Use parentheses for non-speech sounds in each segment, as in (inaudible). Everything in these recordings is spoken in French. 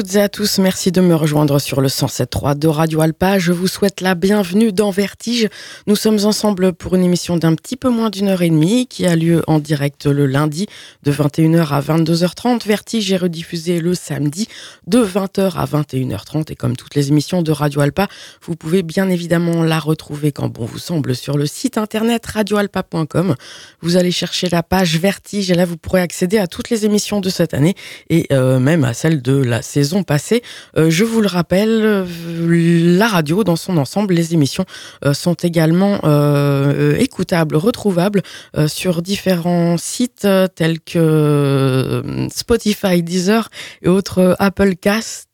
toutes et à tous, merci de me rejoindre sur le 107.3 de Radio Alpa. Je vous souhaite la bienvenue dans Vertige. Nous sommes ensemble pour une émission d'un petit peu moins d'une heure et demie qui a lieu en direct le lundi de 21h à 22h30. Vertige est rediffusé le samedi de 20h à 21h30 et comme toutes les émissions de Radio Alpa, vous pouvez bien évidemment la retrouver quand bon vous semble sur le site internet radioalpa.com. Vous allez chercher la page Vertige et là vous pourrez accéder à toutes les émissions de cette année et euh, même à celles de la saison passée. Euh, je vous le rappelle, euh, la radio dans son ensemble, les émissions euh, sont également écoutables, retrouvables sur différents sites tels que Spotify, Deezer et autres Apple Cast.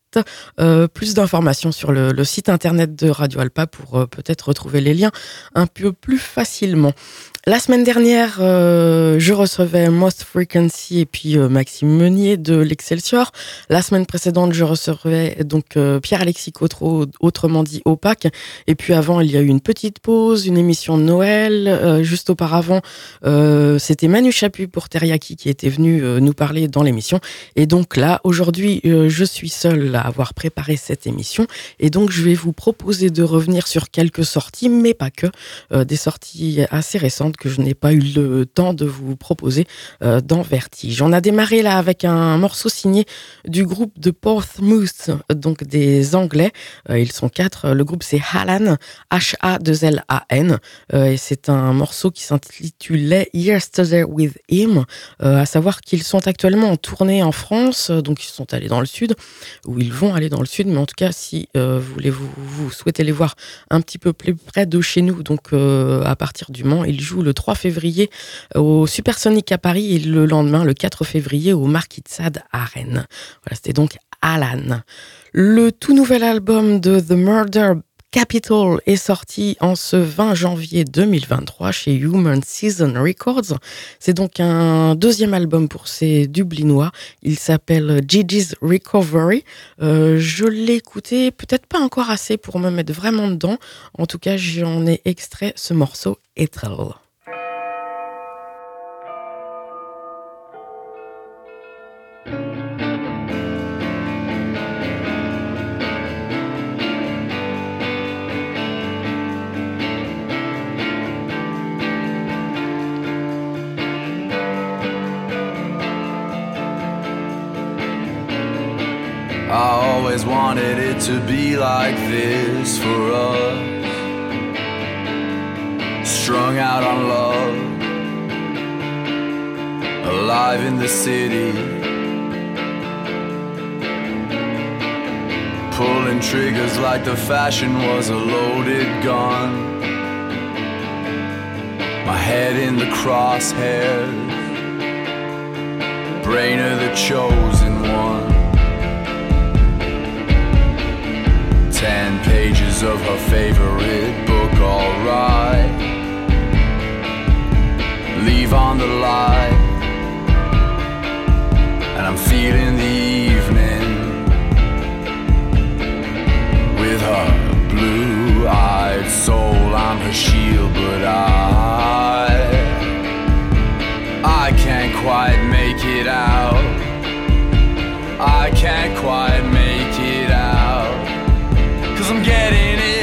plus d'informations sur le, le, site internet de Radio Alpa pour peut-être retrouver les liens un peu plus facilement. La semaine dernière, euh, je recevais Most Frequency et puis euh, Maxime Meunier de l'Excelsior. La semaine précédente, je recevais donc euh, Pierre-Alexis Cotreau, autrement dit Opac. Et puis avant, il y a eu une petite pause, une émission de Noël. juste auparavant, c'était Manu Chapu pour Teriyaki qui était venu nous parler dans l'émission. Et donc là, aujourd'hui, je suis seul à avoir préparé cette émission. Et donc, je vais vous proposer de revenir sur quelques sorties, mais pas que, des sorties assez récentes que je n'ai pas eu le temps de vous proposer euh, dans Vertige. On a démarré là avec un morceau signé du groupe de Portsmouth, donc des Anglais. Euh, ils sont quatre. Le groupe c'est Halan, H-A-2-L-A-N. Euh, et c'est un morceau qui s'intitulait Yesterday with Him, à savoir qu'ils sont actuellement en tournée en France. Donc ils sont allés dans le sud, ou ils vont aller dans le sud. Mais en tout cas, si vous voulez vous souhaitez les voir un petit peu plus près de chez nous, donc à partir du Mans, ils jouent le 3 février au Supersonic à Paris et le lendemain, le 4 février, au Marquis à Rennes. Voilà, c'était donc Alan. Le tout nouvel album de The Murder Capital est sorti en ce 20 janvier 2023 chez Human Season Records. C'est donc un deuxième album pour ces Dublinois. Il s'appelle Gigi's Recovery. Euh, je l'ai écouté peut-être pas encore assez pour me mettre vraiment dedans. En tout cas, j'en ai extrait ce morceau Ethel. Wanted it to be like this for us. Strung out on love, alive in the city. Pulling triggers like the fashion was a loaded gun. My head in the crosshairs, brain of the chosen one. Ten pages of her favorite book, alright. Leave on the light, and I'm feeling the evening with her blue eyed soul. I'm her shield, but I. I can't quite make it out. I can't quite getting it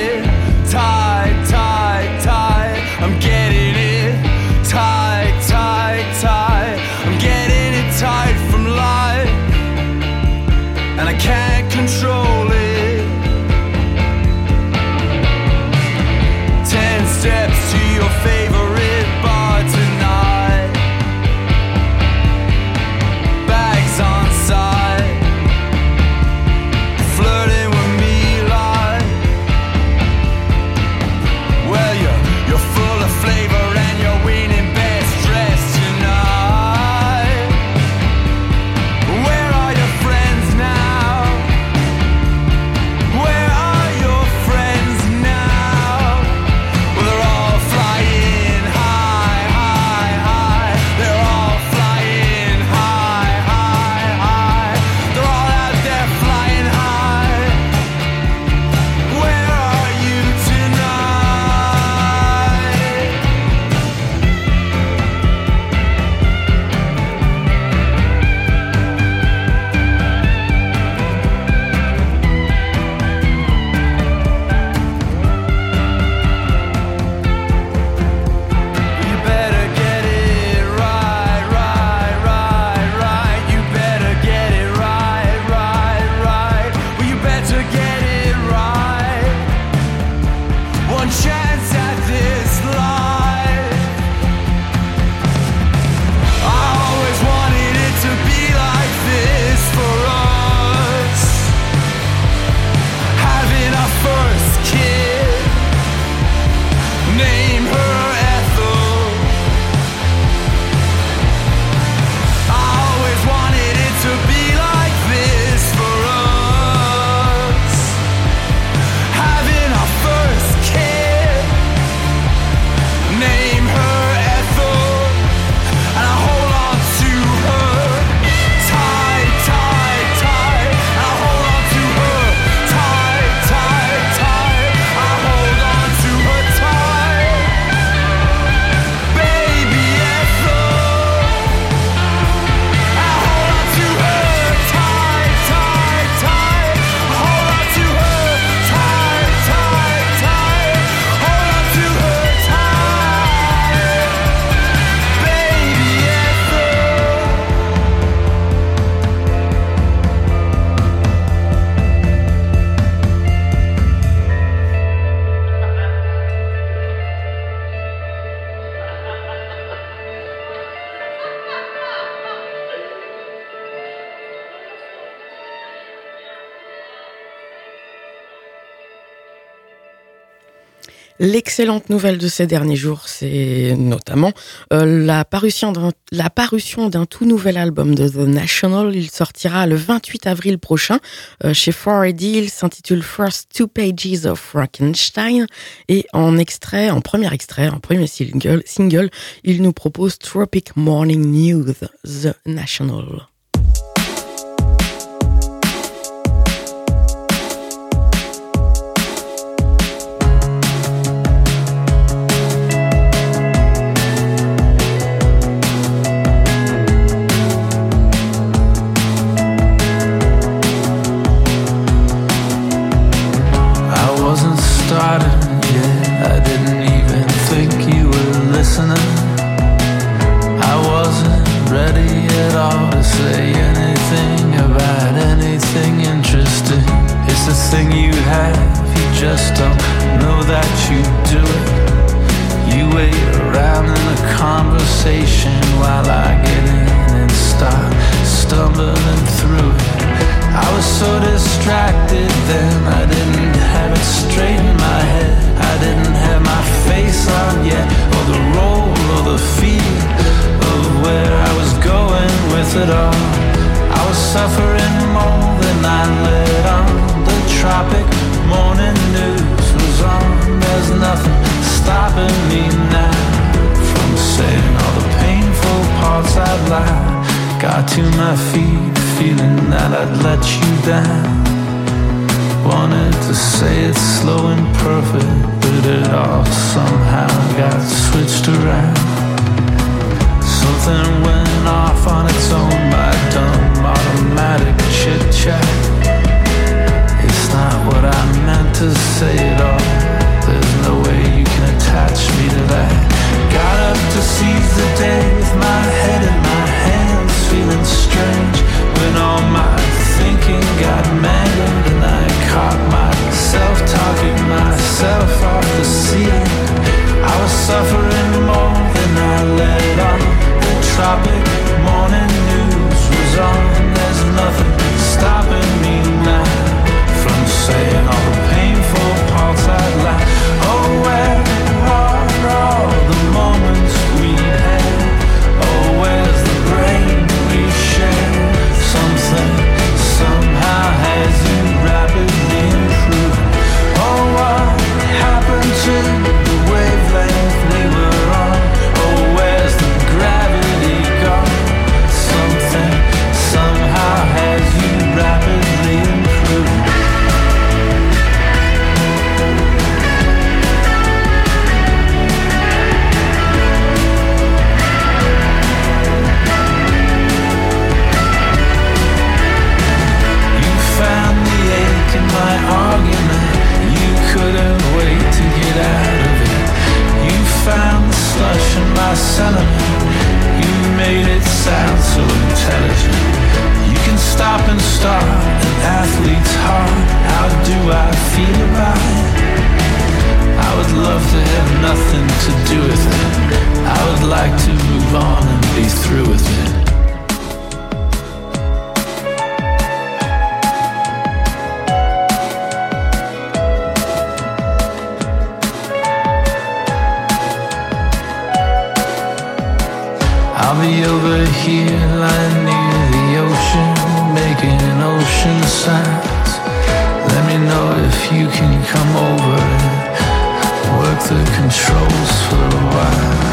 L'excellente nouvelle de ces derniers jours, c'est notamment euh, la parution d'un tout nouvel album de The National. Il sortira le 28 avril prochain euh, chez 4AD. Il s'intitule First Two Pages of Frankenstein et en extrait, en premier extrait, en premier single, single il nous propose Tropic Morning News, The National. started. through with it. I'll be over here lying near the ocean, making ocean sounds. Let me know if you can come over and work the controls for a while.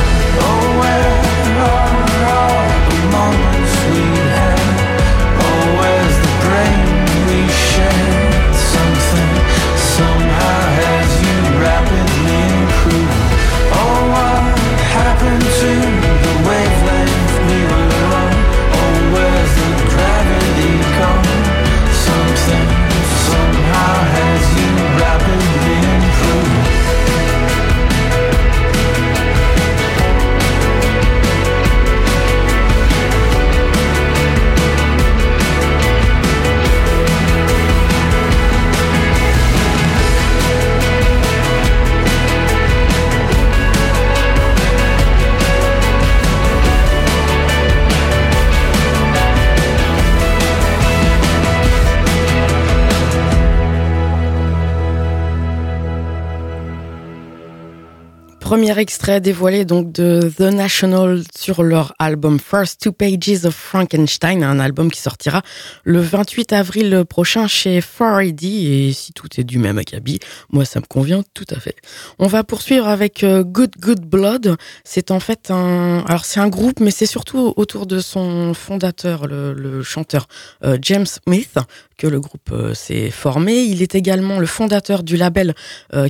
Premier extrait dévoilé donc de The National sur leur album First Two Pages of Frankenstein, un album qui sortira le 28 avril prochain chez 4AD et si tout est du même acabit, moi ça me convient tout à fait. On va poursuivre avec euh, Good Good Blood. C'est en fait un, alors c'est groupe, mais c'est surtout autour de son fondateur, le, chanteur euh, James Smith, que le groupe euh, s'est formé. Il est également le fondateur du label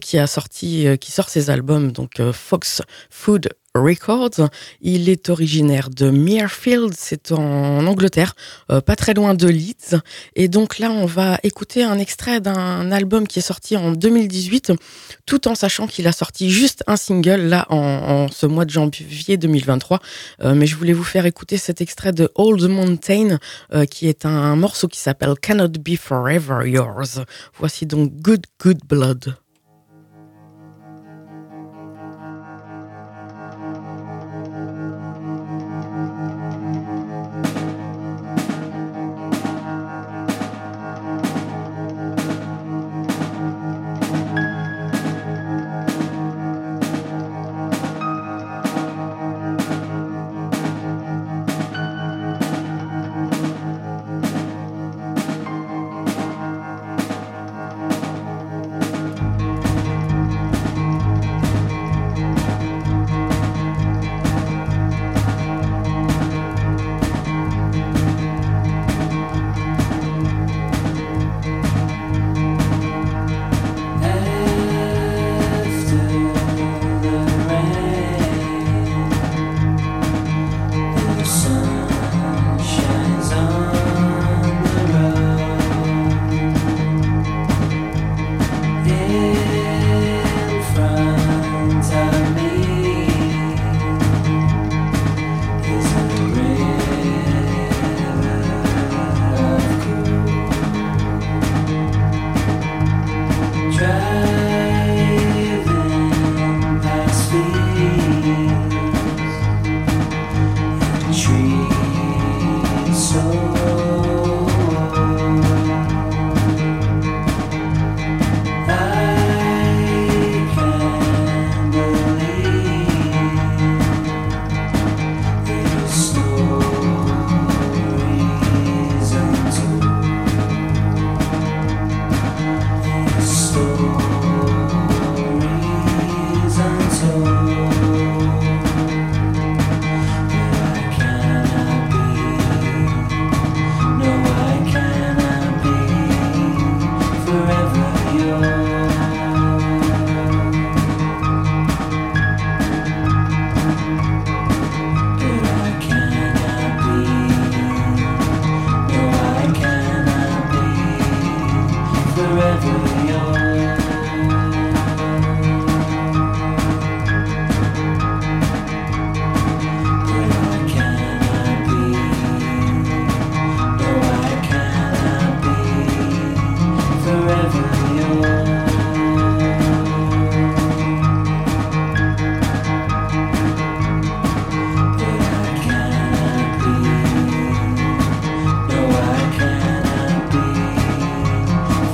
qui qui sort ses albums, donc Fox Food Records. Il est originaire de Muirfield, c'est en Angleterre, euh, pas très loin de Leeds. Et donc là, on va écouter un extrait d'un album qui est sorti en 2018, tout en sachant qu'il a sorti juste un single là en, ce mois de janvier 2023. Euh, mais je voulais vous faire écouter cet extrait de Old Mountain, euh, qui est un morceau qui s'appelle Cannot Be Forever Yours. Voici donc Good Good Blood.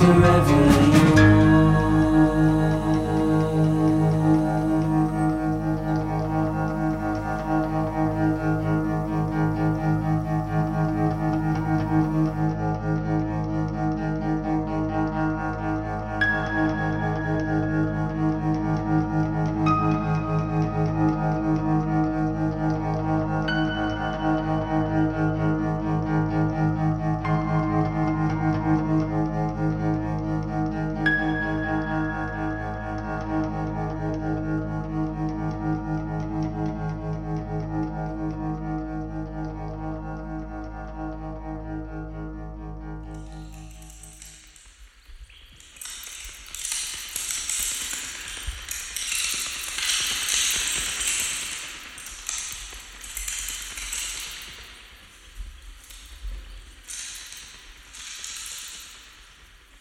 Forever. revelation.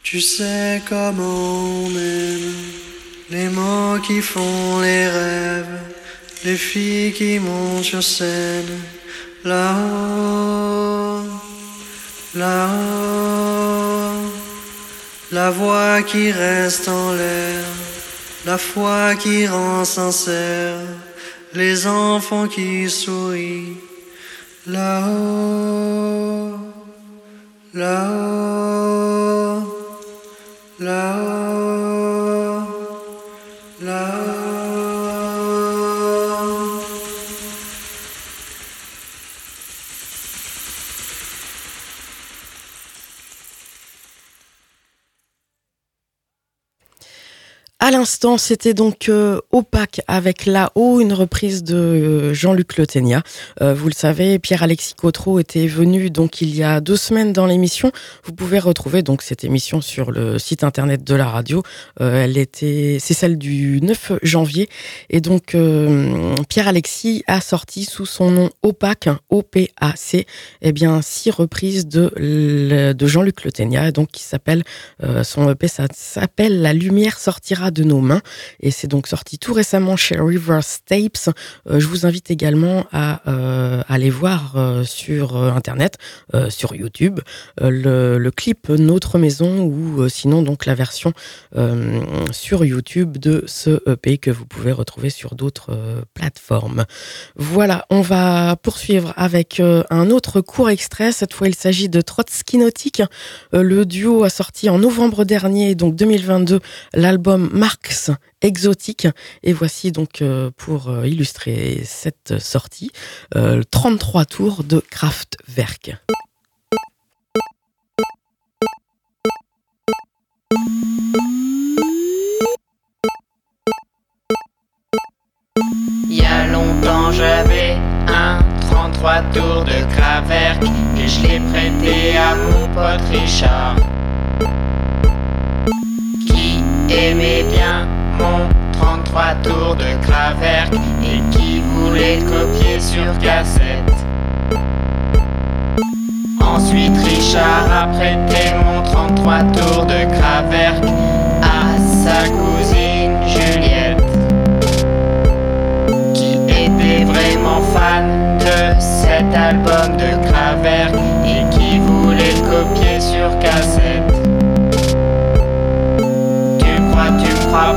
Tu sais comment on aime les mots qui font les rêves, les filles qui montent sur scène, là-haut, là-haut, la voix qui reste en l'air, la foi qui rend sincère, les enfants qui sourient, là-haut, là-haut, là-haut, À l'instant, c'était donc euh, Opaque avec là-haut, une reprise de euh, Jean-Luc Le Euh, vous le savez, Pierre-Alexis Cotreau était venu donc il y a deux semaines dans l'émission. Vous pouvez retrouver donc cette émission sur le site internet de la radio. Euh, elle était, c'est celle du 9 janvier. Et donc euh, Pierre-Alexis a sorti sous son nom Opaque, O-P-A-C, eh bien six reprises de, Jean-Luc Le donc qui s'appelle son EP, s'appelle La lumière sortira de nos mains. Et c'est donc sorti tout récemment chez Reverse Tapes. Euh, je vous invite également à euh, aller voir euh, sur Internet, sur YouTube, le, clip Notre Maison ou sinon donc la version sur YouTube de ce EP que vous pouvez retrouver sur d'autres plateformes. Voilà, on va poursuivre avec un autre court extrait. Cette fois, il s'agit de Trotsky Nautique. le duo a sorti en novembre dernier, donc 2022, l'album Marx exotique. Et voici donc euh, pour euh, illustrer cette sortie, 33 euh, tours de Kraftwerk. Il y a longtemps j'avais un 33 tours de Kraftwerk et je l'ai prêté à mon pote Richard aimait bien mon 33 tours de Kraftwerk et qui voulait copier sur cassette. Ensuite Richard a prêté mon 33 tours de Kraftwerk à sa cousine Juliette qui était vraiment fan de cet album de Kraftwerk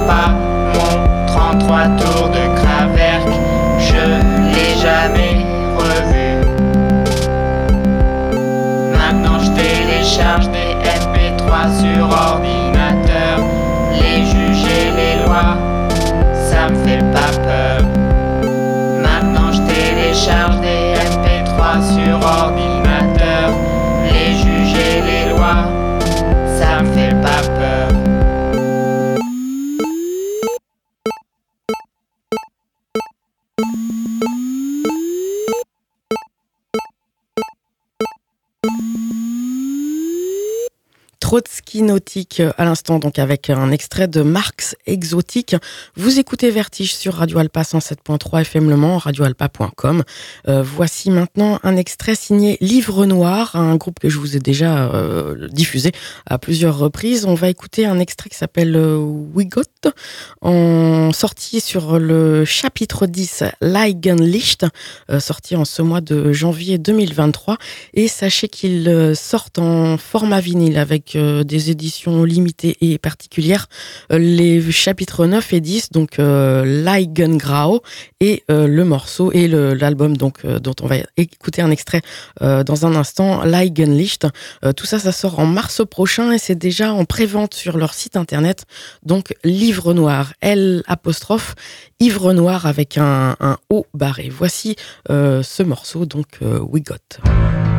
pas mon 33 tours de Kraftwerk, je l'ai jamais revu. Maintenant je télécharge des MP3 sur Trotsky Nautique à l'instant, donc avec un extrait de Marx Exotique. Vous écoutez Vertige sur Radio Alpa 107.3 FM Le Mans, radioalpa.com. Euh, voici maintenant un extrait signé Livre Noir, un groupe que je vous ai déjà euh, diffusé à plusieurs reprises. On va écouter un extrait qui s'appelle euh, Wigot, en sorti sur le chapitre 10 Leigenlicht, euh, sorti en ce mois de janvier 2023. Et sachez qu'il sortent en format vinyle avec euh, des éditions limitées et particulières, euh, les chapitres 9 et 10, donc euh, Leigengrau et le morceau et l'album donc dont on va écouter un extrait dans un instant, Leigenlicht. tout ça, ça sort en mars prochain et c'est déjà en prévente sur leur site internet. Donc Livre Noir, L apostrophe, Ivre Noir avec un, un O barré. Voici ce morceau donc We Got.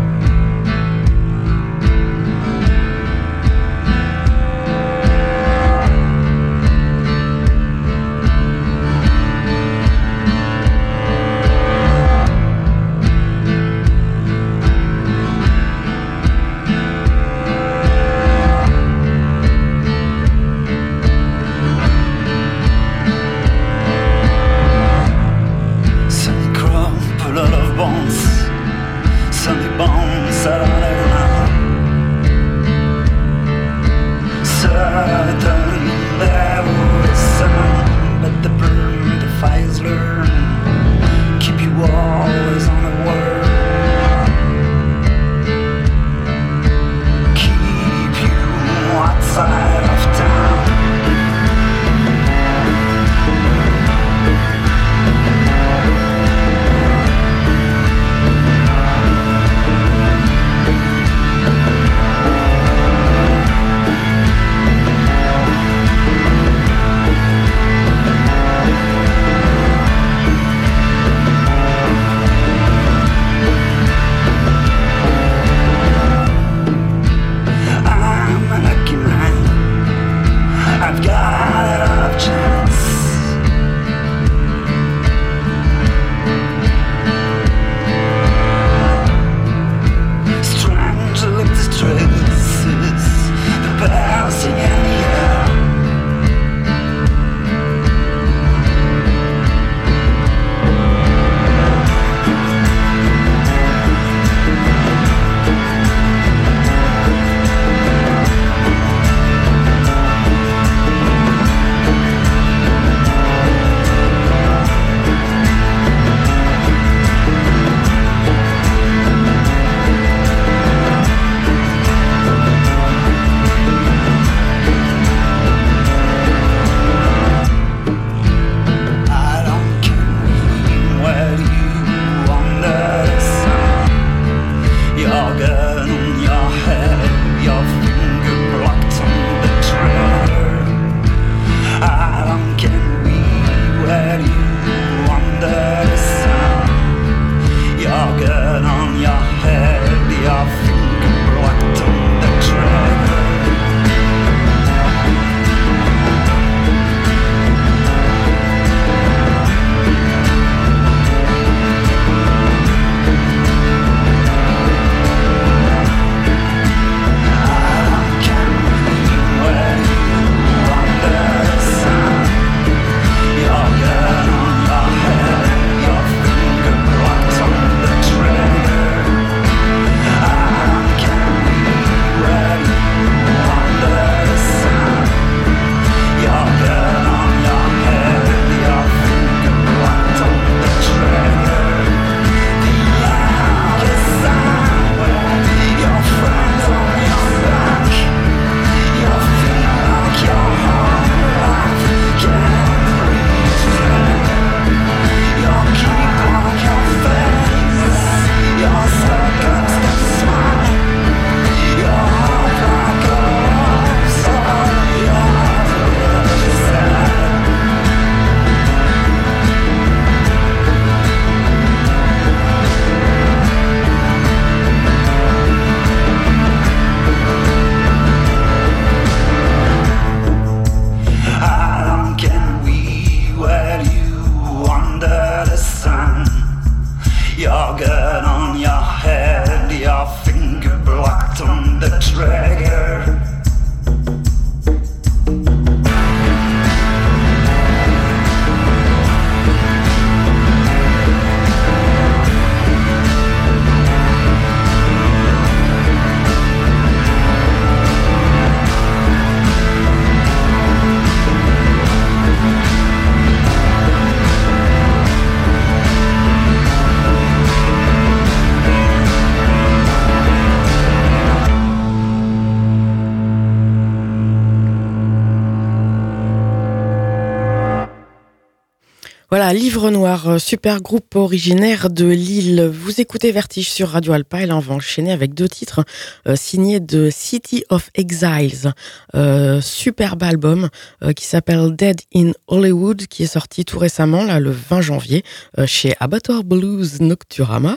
Livre Noir, euh, super groupe originaire de Lille. Vous écoutez Vertige sur Radio Alpa et là on va enchaîner avec deux titres euh, signés de City of Exiles. Euh, superbe album qui s'appelle Dead in Hollywood qui est sorti tout récemment, là le 20 janvier, chez Abattoir Blues Nocturama.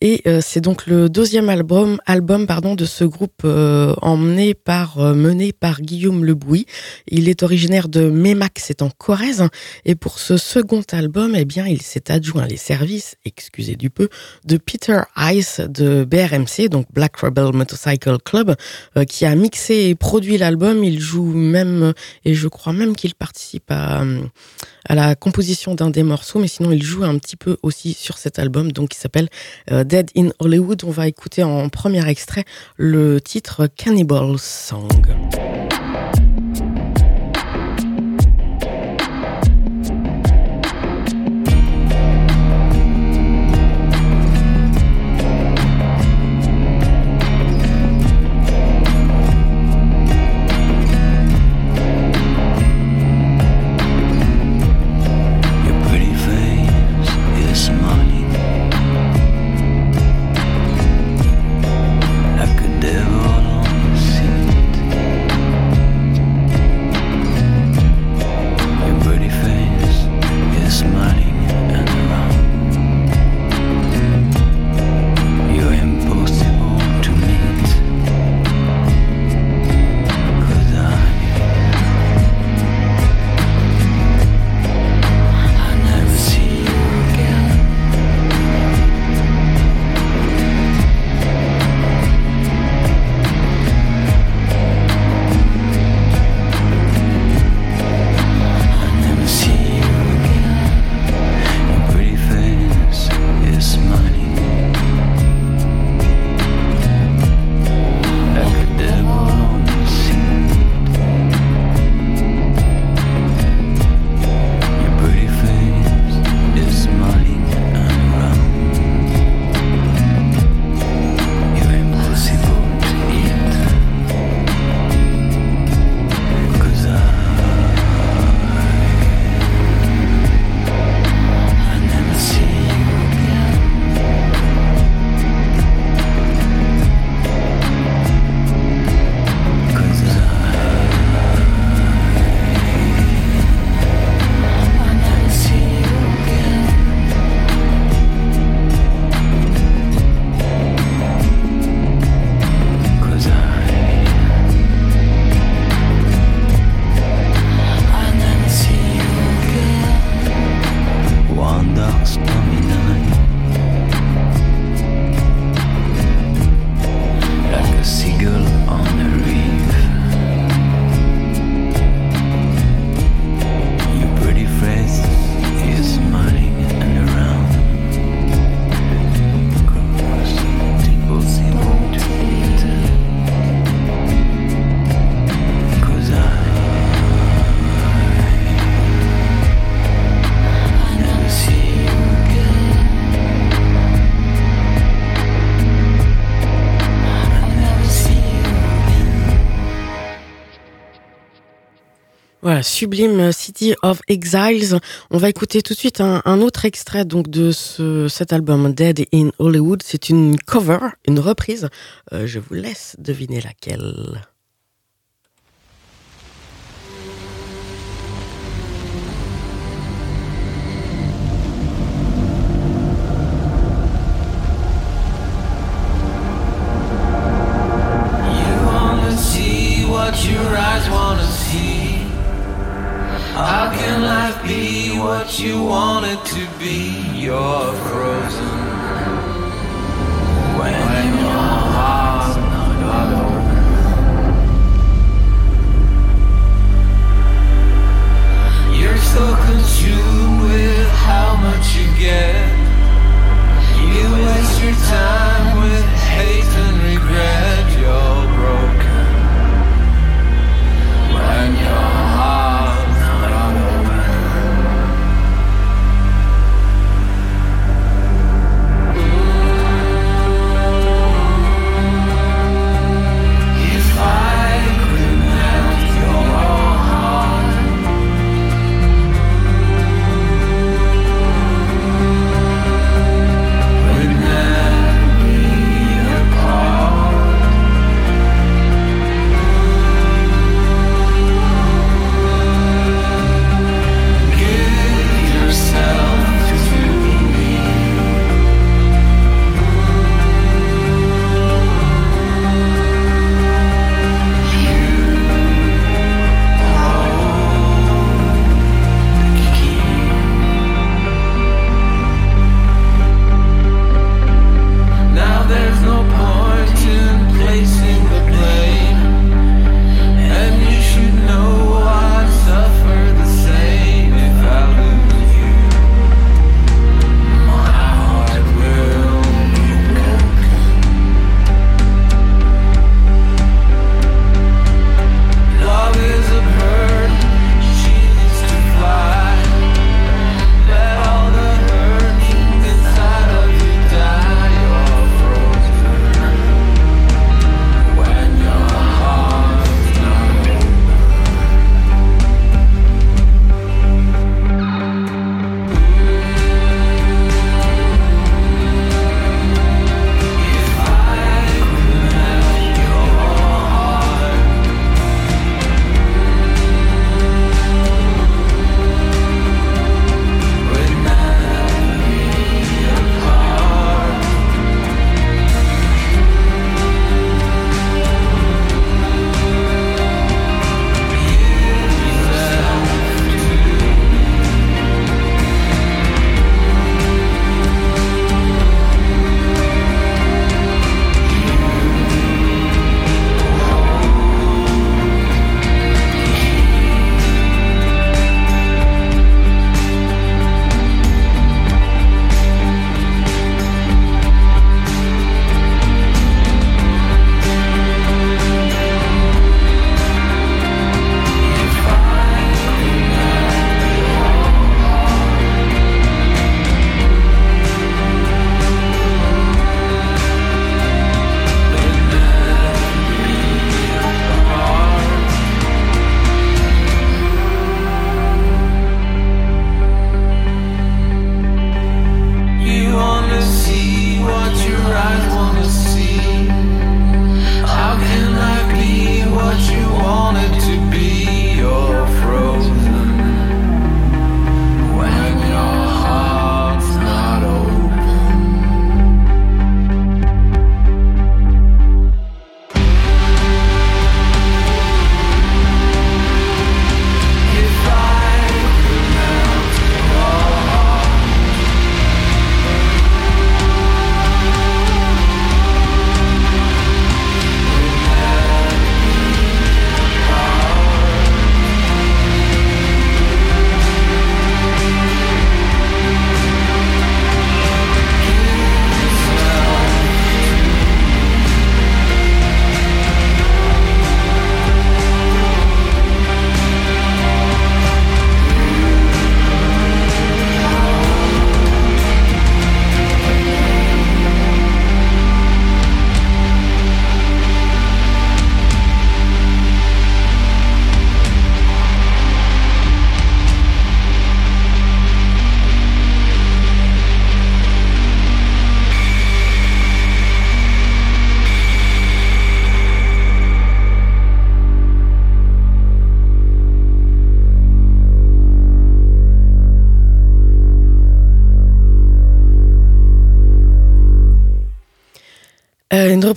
Et c'est donc le deuxième album, album pardon, de ce groupe emmené par, mené par Guillaume Lebouy. Il est originaire de Mémac, c'est en Corrèze. Et pour ce second album, eh bien, il s'est adjoint les services, excusez du peu, de Peter Ice de BRMC, donc Black Rebel Motorcycle Club, euh, qui a mixé et produit l'album. Il joue même, et je crois même qu'il participe à, à la composition d'un des morceaux, mais sinon il joue un petit peu aussi sur cet album, donc qui s'appelle euh, Dead in Hollywood. On va écouter en premier extrait le titre Cannibal Song. Sublime City of Exiles. On va écouter tout de suite un, autre extrait donc de ce, cet album Dead in Hollywood. C'est une cover, une reprise. Euh, je vous laisse deviner laquelle. What you wanted to be? You're frozen when your heart's not open. You're so consumed with how much you get. You waste your time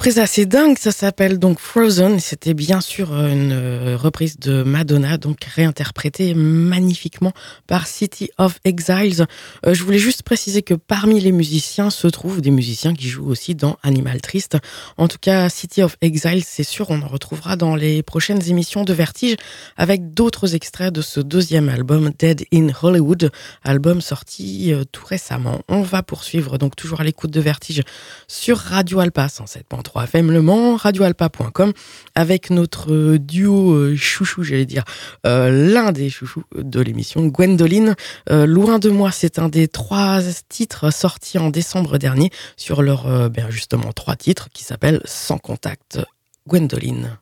reprise assez dingue, ça s'appelle donc Frozen. C'était bien sûr euh, une euh, reprise de Madonna, donc réinterprétée magnifiquement par City of Exiles. je voulais juste préciser que parmi les musiciens se trouvent des musiciens qui jouent aussi dans Animal Triste. En tout cas, City of Exiles, c'est sûr, on en retrouvera dans les prochaines émissions de Vertige avec d'autres extraits de ce deuxième album, Dead in Hollywood, album sorti tout récemment. On va poursuivre donc toujours à l'écoute de Vertige sur Radio Alpa 107.3 FM Le Mans, radioalpa.com, avec notre duo euh, chouchou, j'allais dire, euh, l'un des chouchous de l'émission, Gwendoline. Euh, Loin de moi, c'est un des trois titres sortis en décembre dernier sur leur, ben justement, trois titres qui s'appellent Sans contact. Gwendoline.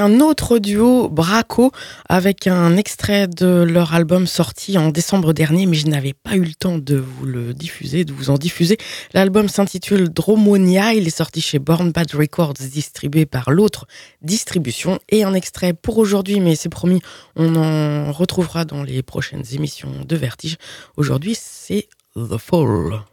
Un autre duo, Braco, avec un extrait de leur album sorti en décembre dernier, mais je n'avais pas eu le temps de vous le diffuser, de vous en diffuser. L'album s'intitule Dromonia, il est sorti chez Born Bad Records, distribué par l'autre distribution, et un extrait pour aujourd'hui, mais c'est promis, on en retrouvera dans les prochaines émissions de Vertige. Aujourd'hui, c'est The Fall.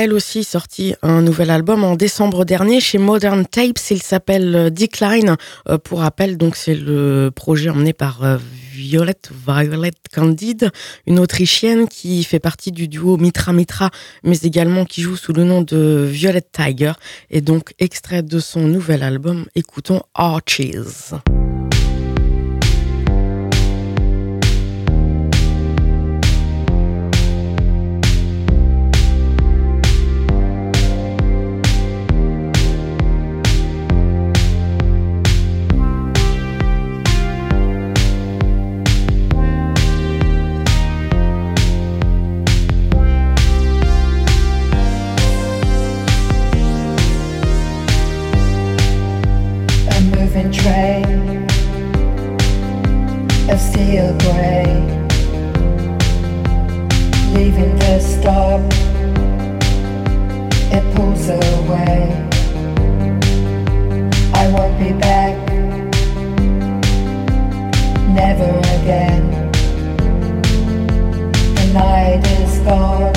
Elle aussi sorti un nouvel album en décembre dernier chez Modern Tapes. Il s'appelle euh, Decline. Euh, pour rappel, donc c'est le projet emmené par euh, Violette Violet Candide, une Autrichienne qui fait partie du duo Mitra Mitra, mais également qui joue sous le nom de Violet Tiger. Et donc extrait de son nouvel album, écoutons Arches. open tray of steel grey, leaving the stop. It pulls away. I won't be back, never again. The night is gone,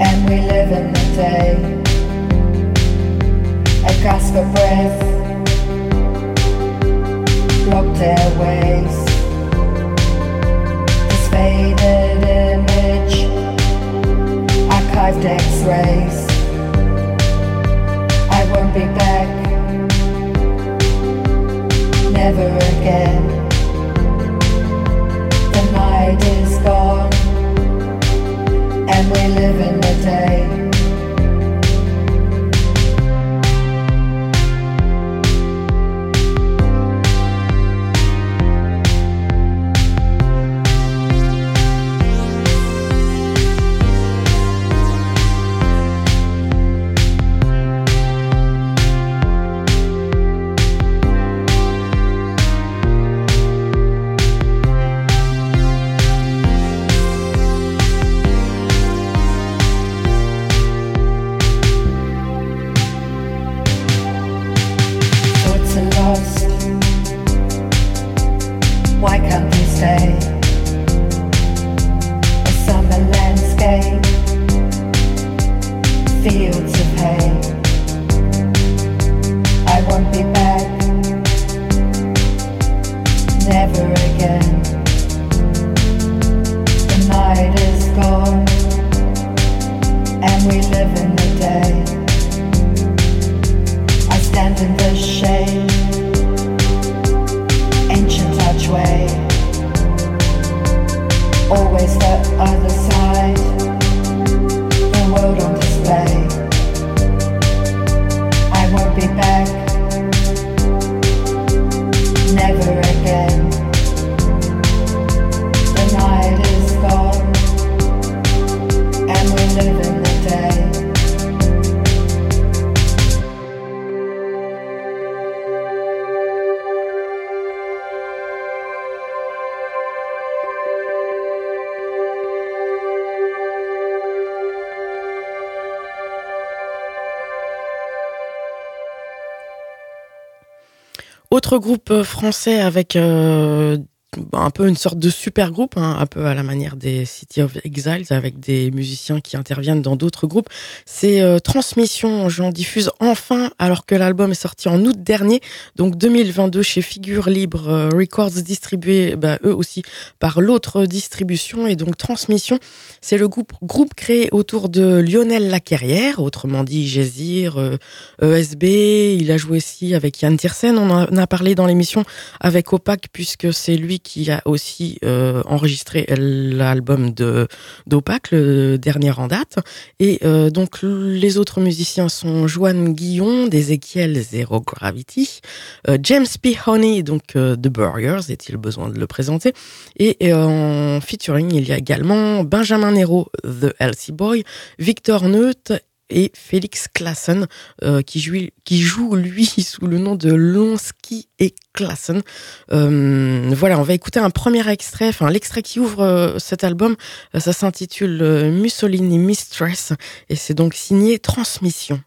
and we live in the day. I gasp a breath drop their ways. This faded image, archived x rays. I won't be back, never again. The night is gone, and we live in the day. Autre groupe français avec euh, un peu une sorte de super groupe, hein, un peu à la manière des City of Exiles, avec des musiciens qui interviennent dans d'autres groupes. C'est euh, Transmission, j'en diffuse enfin, alors que l'album est sorti en août dernier, donc 2022 chez Figure Libre euh, Records, distribué bah, eux aussi par l'autre distribution. Et donc Transmission, c'est le groupe, groupe créé autour de Lionel Lacarrière, autrement dit Gésir, ESB. E Il a joué aussi avec Yann Tiersen, on en a parlé dans l'émission avec Opac, puisque c'est lui qui a aussi euh, enregistré l'album de d'Opac, le dernier en date. Et euh, donc les autres musiciens sont Joanne Guillon d'Ezekiel Zero Gravity, euh, James P. Honey, donc The Burgers, est-il besoin de le présenter, et en featuring il y a également Benjamin Nero, The Elsie Boy, Victor Neut et Félix Klassen, euh, qui, joue, qui joue lui (laughs) sous le nom de Lonsky et Klassen. Euh, voilà, on va écouter un premier extrait, enfin l'extrait qui ouvre euh, cet album, ça s'intitule Mussolini Mistress et c'est donc signé Transmission.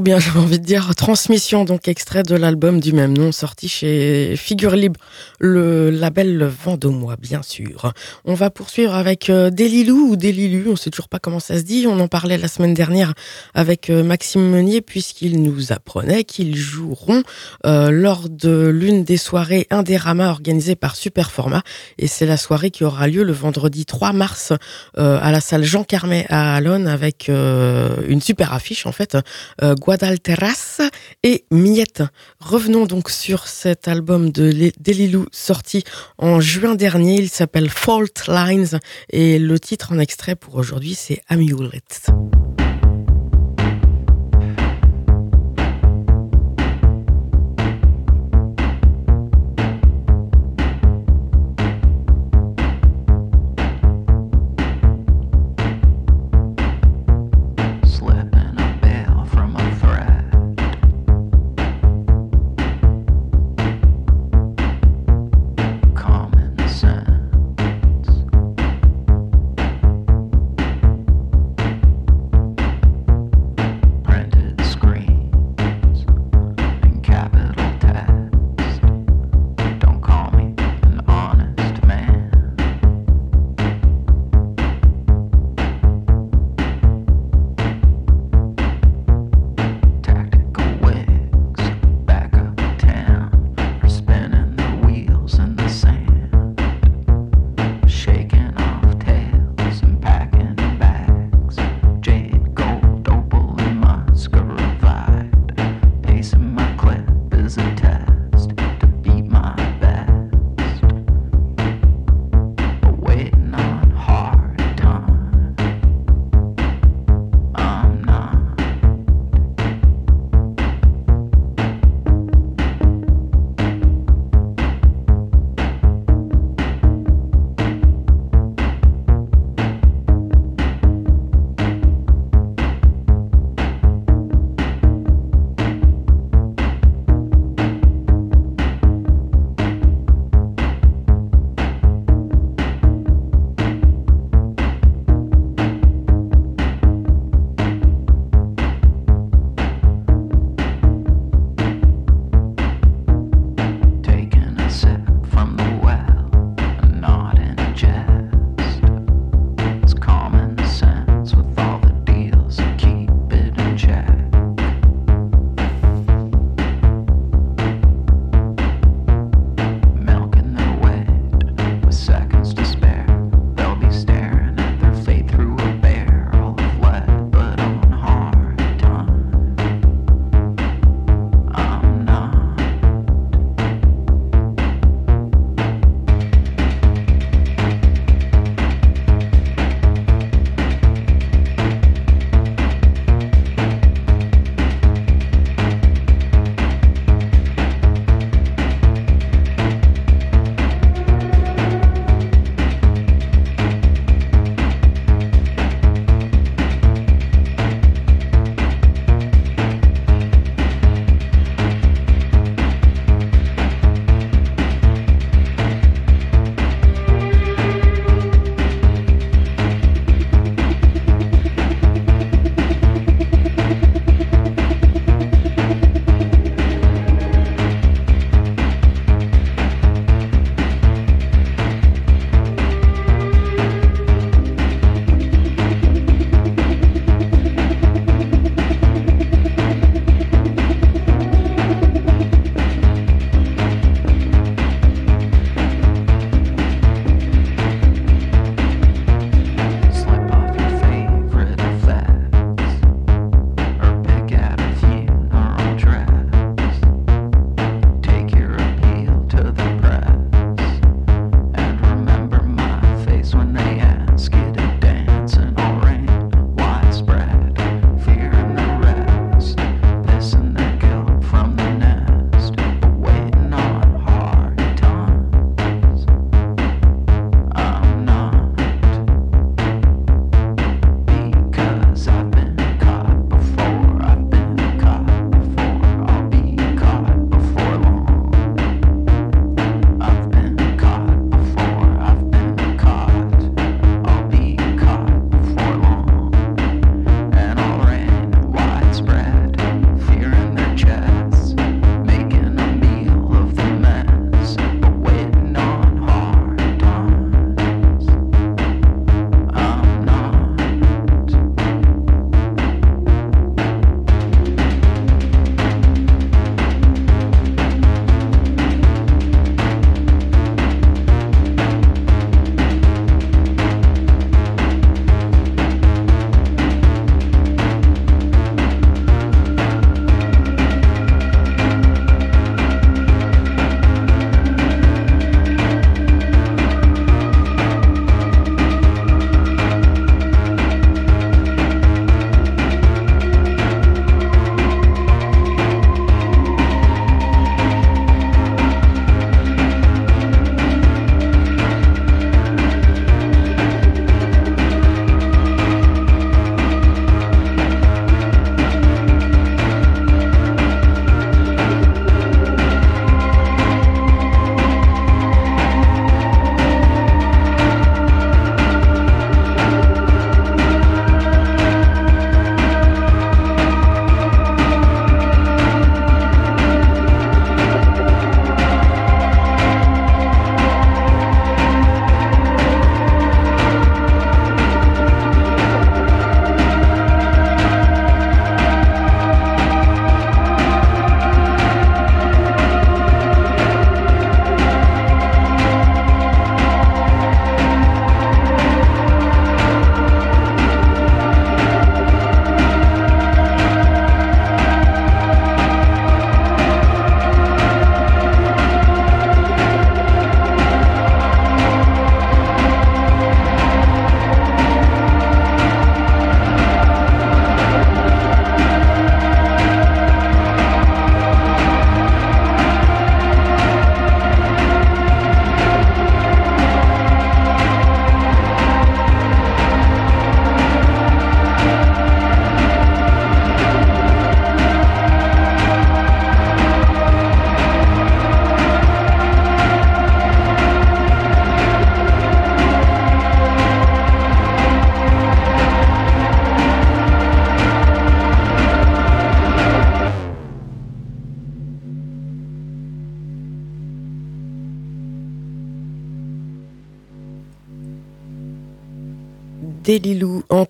Bien, (laughs) j'avais envie de dire. Transmission, donc extrait de l'album du même nom, sorti chez Figure Libre, le label Vendômois, bien sûr. On va poursuivre avec euh, Delilou ou Delilu, on sait toujours pas comment ça se dit. On en parlait la semaine dernière avec euh, Maxime Meunier, puisqu'il nous apprenait qu'ils joueront euh, lors de l'une des soirées Indérama organisées par Superformat. Et c'est la soirée qui aura lieu le vendredi 3 mars euh, à la salle Jean Carmet à Alonne avec euh, une super affiche en fait, euh, Guadalteras et Miette. Revenons donc sur cet album de Delilou sorti en juin dernier. Il s'appelle Fault Lines et le titre en extrait pour aujourd'hui c'est Amulet.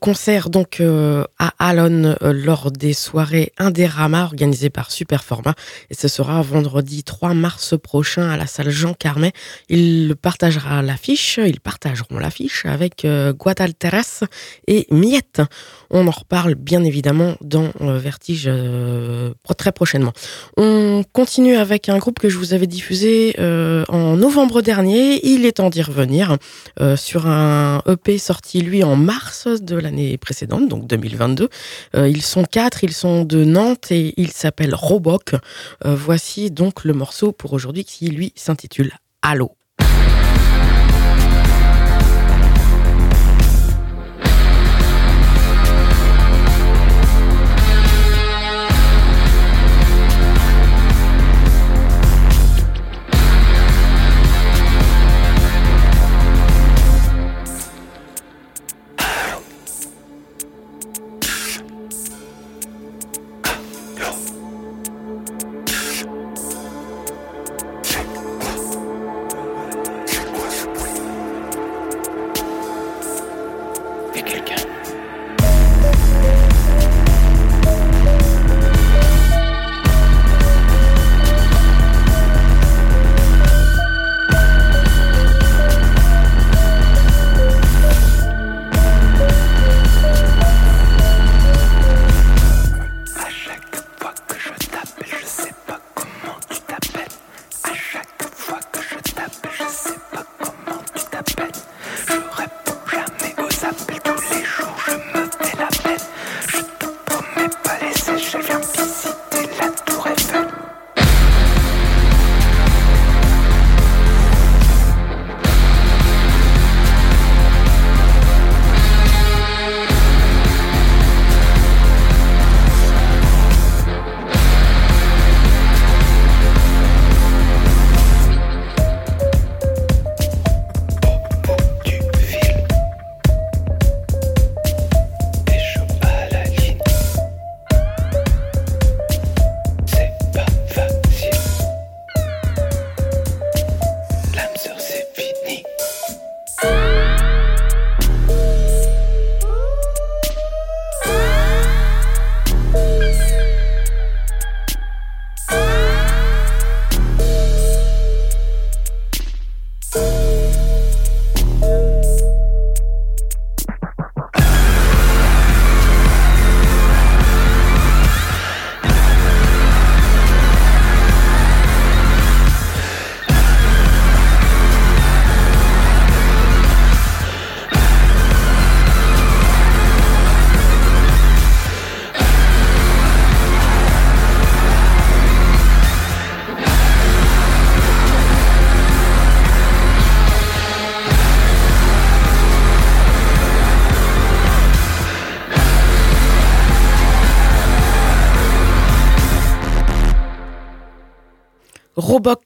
Concert donc euh, à Alon euh, lors des soirées Indérama organisées par Superforma et ce sera vendredi 3 mars prochain à la salle Jean Carmet. Il partagera l'affiche, ils partageront l'affiche avec euh, Guadalteras et Miette. On en reparle bien évidemment dans euh, Vertige euh, très prochainement. On continue avec un groupe que je vous avais diffusé euh, en novembre dernier. Il est temps d'y revenir sur un EP sorti lui en mars de l'année précédente, donc 2022. Euh, ils sont quatre, ils sont de Nantes et ils s'appellent Roboc. Voici donc le morceau pour aujourd'hui qui lui s'intitule Allô.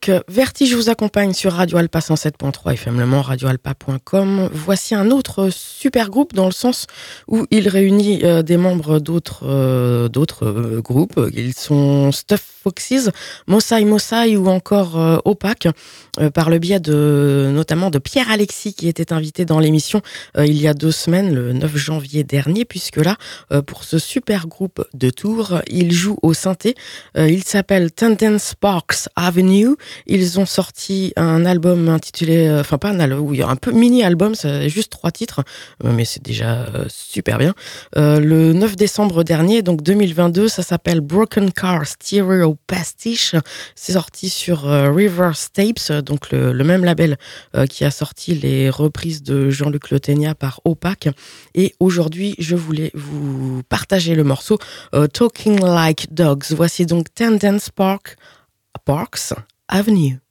Roboc, Vertige vous accompagne sur Radio Alpa 107.3 FM Le radioalpa.com. Voici un autre super groupe dans le sens où il réunit euh, des membres d'autres euh, euh, groupes. Ils sont Stuff Foxes, Mossai Mossai ou encore euh, Opaque, euh, par le biais de notamment de Pierre Alexis qui était invité dans l'émission euh, il y a deux semaines, le 9 janvier dernier, puisque là, euh, pour ce super groupe de Tours, il joue au synthé. Euh, il s'appelle Tendence Sparks Avenue. Ils ont sorti un album intitulé, euh, enfin pas un album, oui, un peu mini-album, c'est juste trois titres, euh, mais c'est déjà euh, super bien. Le 9 décembre dernier, donc 2022, ça s'appelle Broken Car Stereo Pastiche. C'est sorti sur euh, Reverse Tapes, donc le, même label qui a sorti les reprises de Jean-Luc Le Ténia par Opaque. Et aujourd'hui, je voulais vous partager le morceau Talking Like Dogs. Voici donc Tendence Park, Parks Avenue.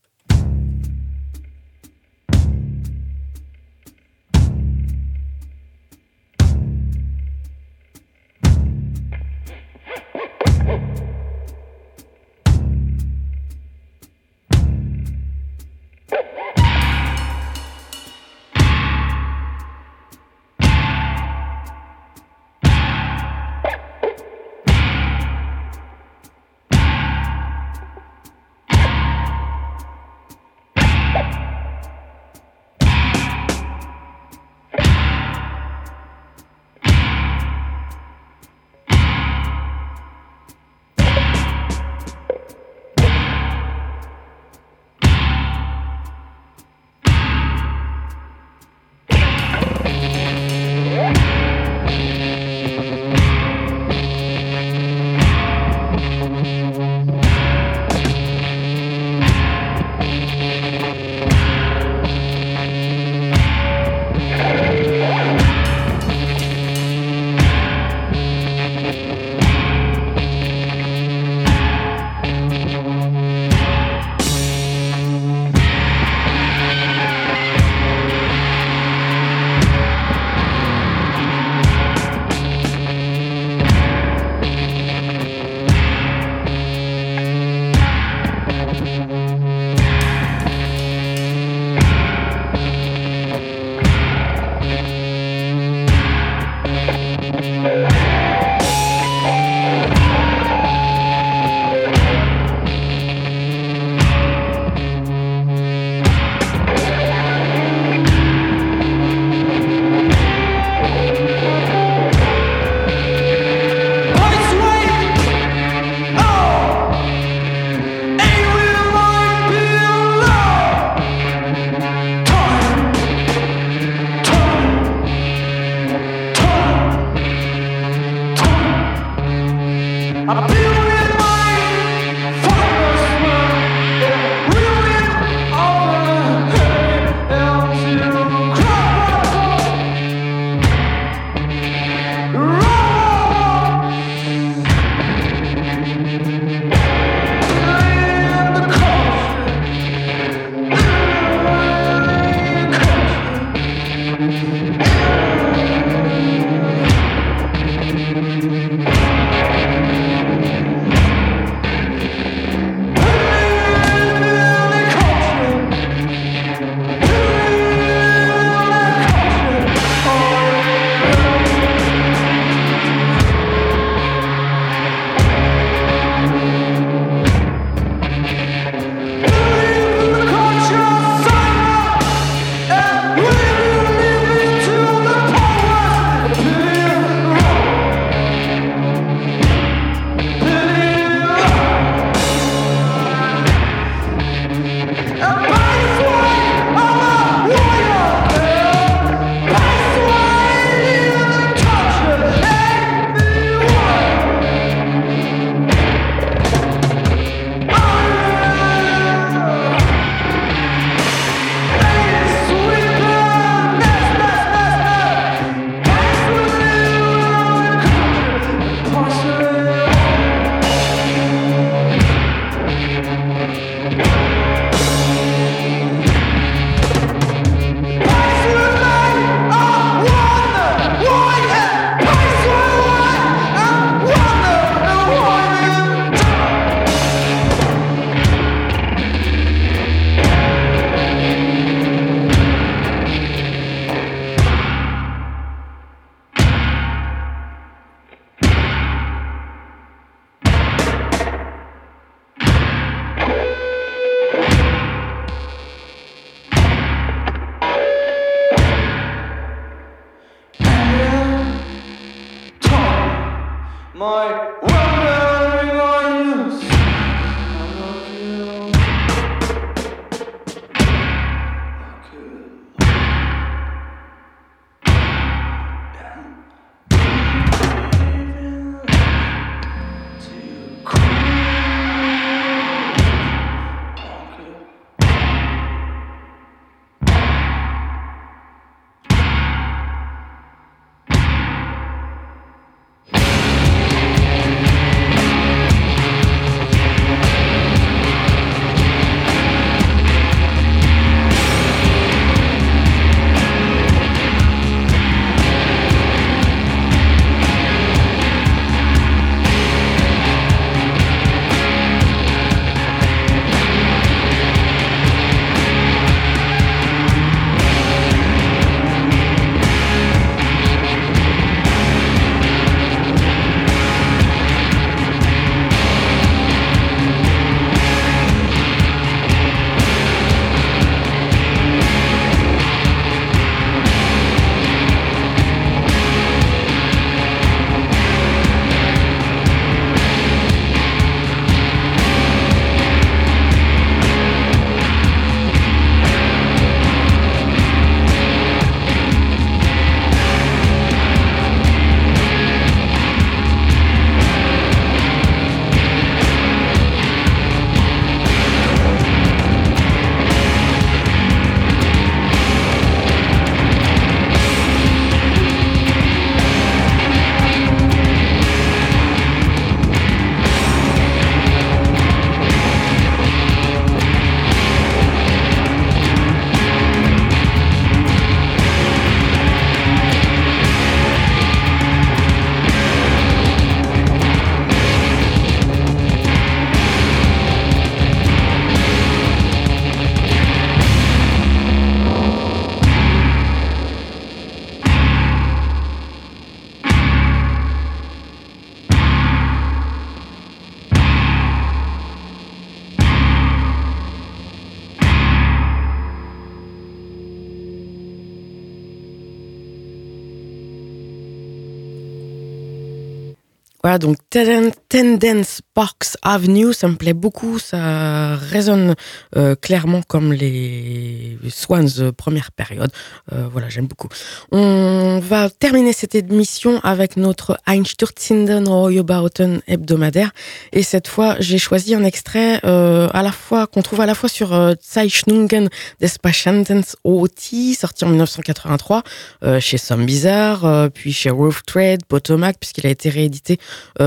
Tendence Parks Avenue, ça me plaît beaucoup, ça résonne euh, clairement comme les Swans euh, première période. Euh, voilà, j'aime beaucoup. On va terminer cette émission avec notre Einstürzinden Royabauten hebdomadaire. Et cette fois, j'ai choisi un extrait euh, à la fois qu'on trouve à la fois sur Zeichnungen des Patienten OT, sorti en 1983 euh, chez Some Bizarre, puis chez Wolf Trade, Potomac, puisqu'il a été réédité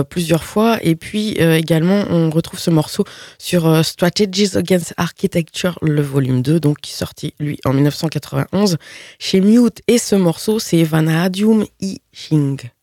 plusieurs fois. Et puis euh, également, on retrouve ce morceau sur euh, Strategies Against Architecture, le volume 2, donc qui est sorti, lui, en 1991 chez Mute. Et ce morceau, c'est Vanadium I Ching.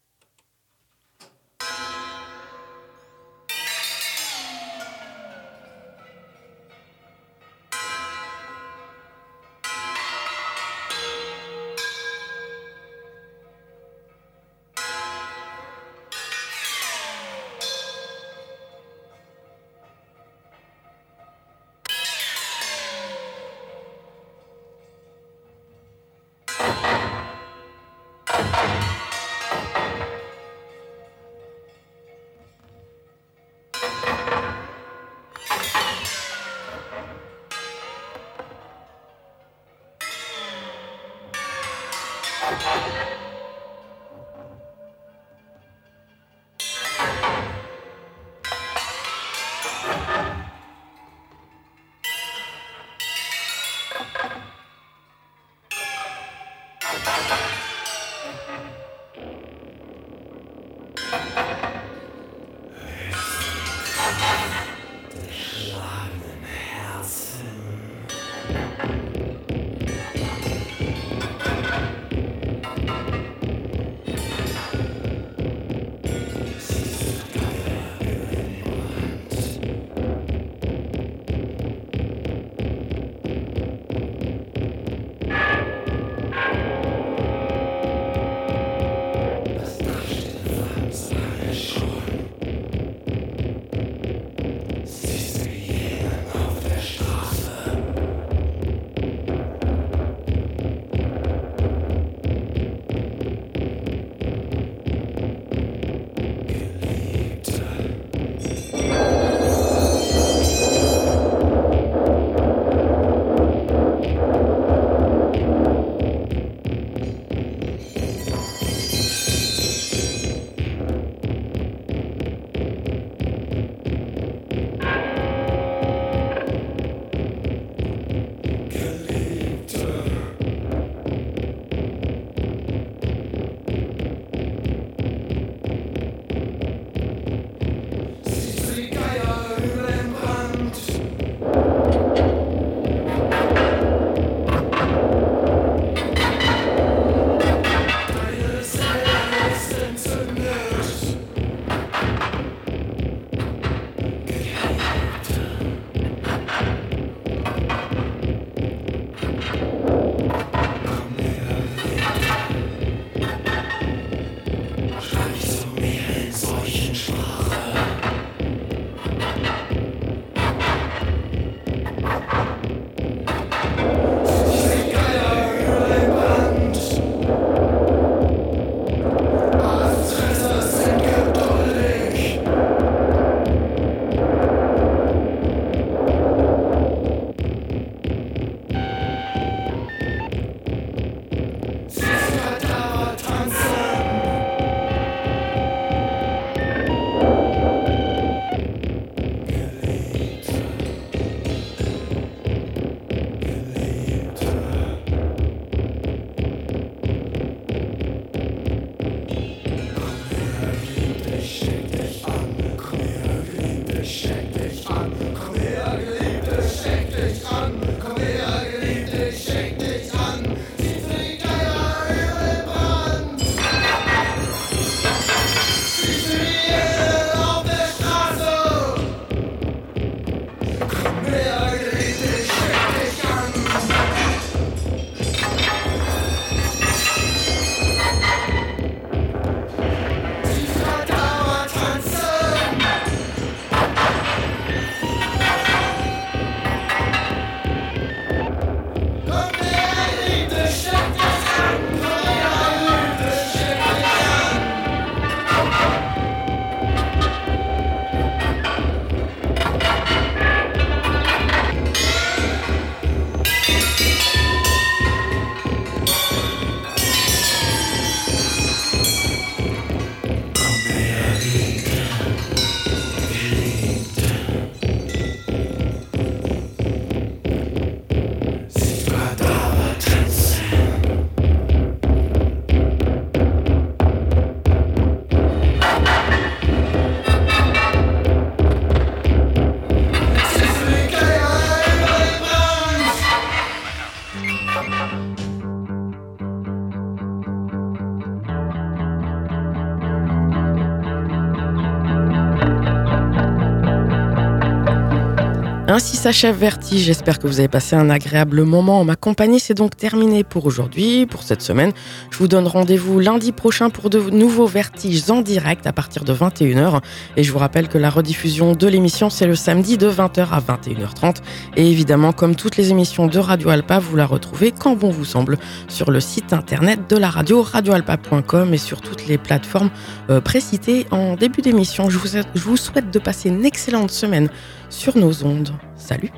Ainsi s'achève Vertige. J'espère que vous avez passé un agréable moment en ma compagnie. C'est donc terminé pour aujourd'hui, pour cette semaine. Je vous donne rendez-vous lundi prochain pour de nouveaux Vertiges en direct à partir de 21h. Et je vous rappelle que la rediffusion de l'émission, c'est le samedi de 20h à 21h30. Et évidemment, comme toutes les émissions de Radio Alpa, vous la retrouvez quand bon vous semble sur le site internet de la radio, radioalpa.com et sur toutes les plateformes euh, précitées en début d'émission. Je vous, je vous souhaite de passer une excellente semaine sur nos ondes. Salut